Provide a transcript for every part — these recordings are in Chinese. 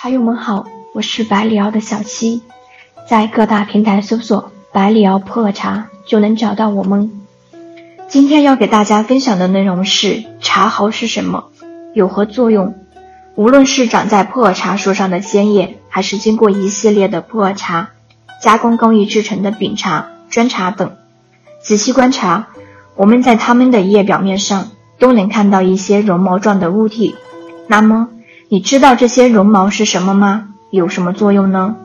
茶友们好，我是百里瑶的小七，在各大平台搜索“百里瑶普洱茶”就能找到我们。今天要给大家分享的内容是茶毫是什么，有何作用？无论是长在普洱茶树上的鲜叶，还是经过一系列的普洱茶加工工艺制成的饼茶、砖茶等，仔细观察，我们在它们的叶表面上都能看到一些绒毛状的物体。那么，你知道这些绒毛是什么吗？有什么作用呢？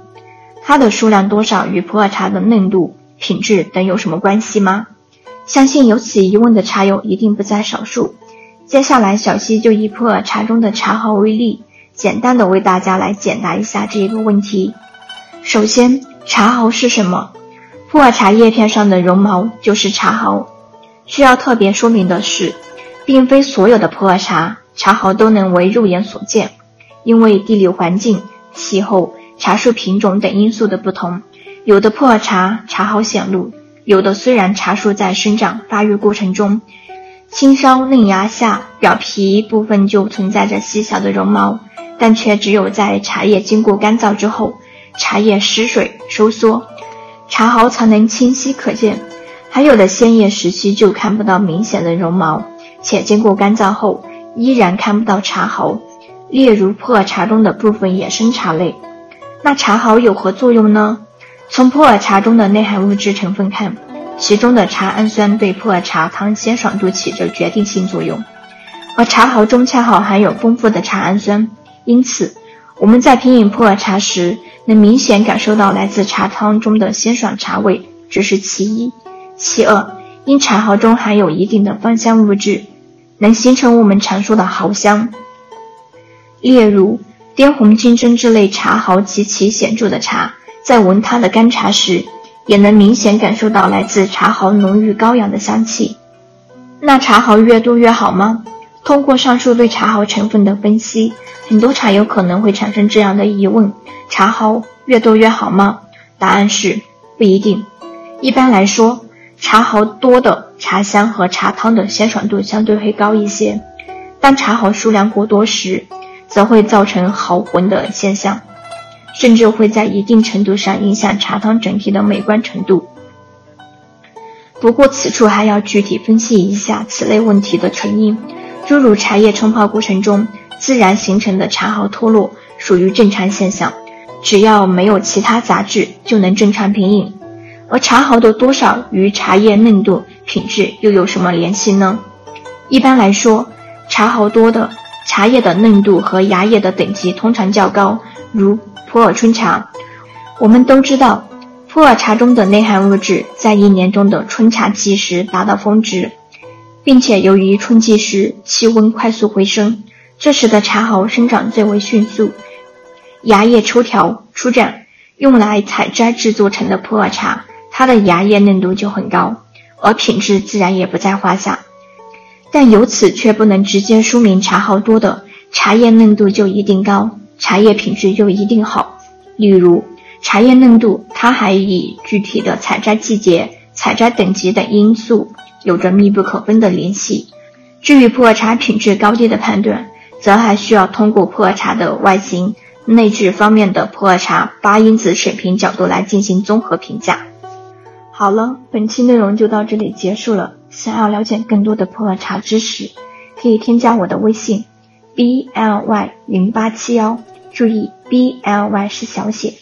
它的数量多少与普洱茶的嫩度、品质等有什么关系吗？相信有此疑问的茶友一定不在少数。接下来，小溪就以普洱茶中的茶毫为例，简单的为大家来解答一下这一个问题。首先，茶毫是什么？普洱茶叶片上的绒毛就是茶毫。需要特别说明的是，并非所有的普洱茶。茶毫都能为肉眼所见，因为地理环境、气候、茶树品种等因素的不同，有的普洱茶茶毫显露，有的虽然茶树在生长发育过程中，青梢嫩芽下表皮部分就存在着细小的绒毛，但却只有在茶叶经过干燥之后，茶叶失水收缩，茶毫才能清晰可见。还有的鲜叶时期就看不到明显的绒毛，且经过干燥后。依然看不到茶毫，例如普洱茶中的部分野生茶类。那茶毫有何作用呢？从普洱茶中的内含物质成分看，其中的茶氨酸对普洱茶汤鲜爽度起着决定性作用，而茶毫中恰好含有丰富的茶氨酸，因此我们在品饮普洱茶时，能明显感受到来自茶汤中的鲜爽茶味，这是其一。其二，因茶毫中含有一定的芳香物质。能形成我们常说的毫香，例如滇红、金针这类茶毫极其显著的茶，在闻它的干茶时，也能明显感受到来自茶毫浓郁高扬的香气。那茶毫越多越好吗？通过上述对茶毫成分的分析，很多茶友可能会产生这样的疑问：茶毫越多越好吗？答案是不一定。一般来说，茶毫多的。茶香和茶汤的鲜爽度相对会高一些，当茶毫数量过多时，则会造成毫浑的现象，甚至会在一定程度上影响茶汤整体的美观程度。不过，此处还要具体分析一下此类问题的成因，诸如茶叶冲泡过程中自然形成的茶毫脱落，属于正常现象，只要没有其他杂质，就能正常品饮。而茶毫的多少与茶叶嫩度。品质又有什么联系呢？一般来说，茶毫多的茶叶的嫩度和芽叶的等级通常较高，如普洱春茶。我们都知道，普洱茶中的内含物质在一年中的春茶季时达到峰值，并且由于春季时气温快速回升，这时的茶毫生长最为迅速，芽叶抽条出绽，用来采摘制作成的普洱茶，它的芽叶嫩度就很高。而品质自然也不在话下，但由此却不能直接说明茶毫多的茶叶嫩度就一定高，茶叶品质就一定好。例如，茶叶嫩度，它还与具体的采摘季节、采摘等级等因素有着密不可分的联系。至于普洱茶品质高低的判断，则还需要通过普洱茶的外形、内质方面的普洱茶八因子水平角度来进行综合评价。好了，本期内容就到这里结束了。想要了解更多的普洱茶知识，可以添加我的微信 b l y 零八七幺，注意 b l y 是小写。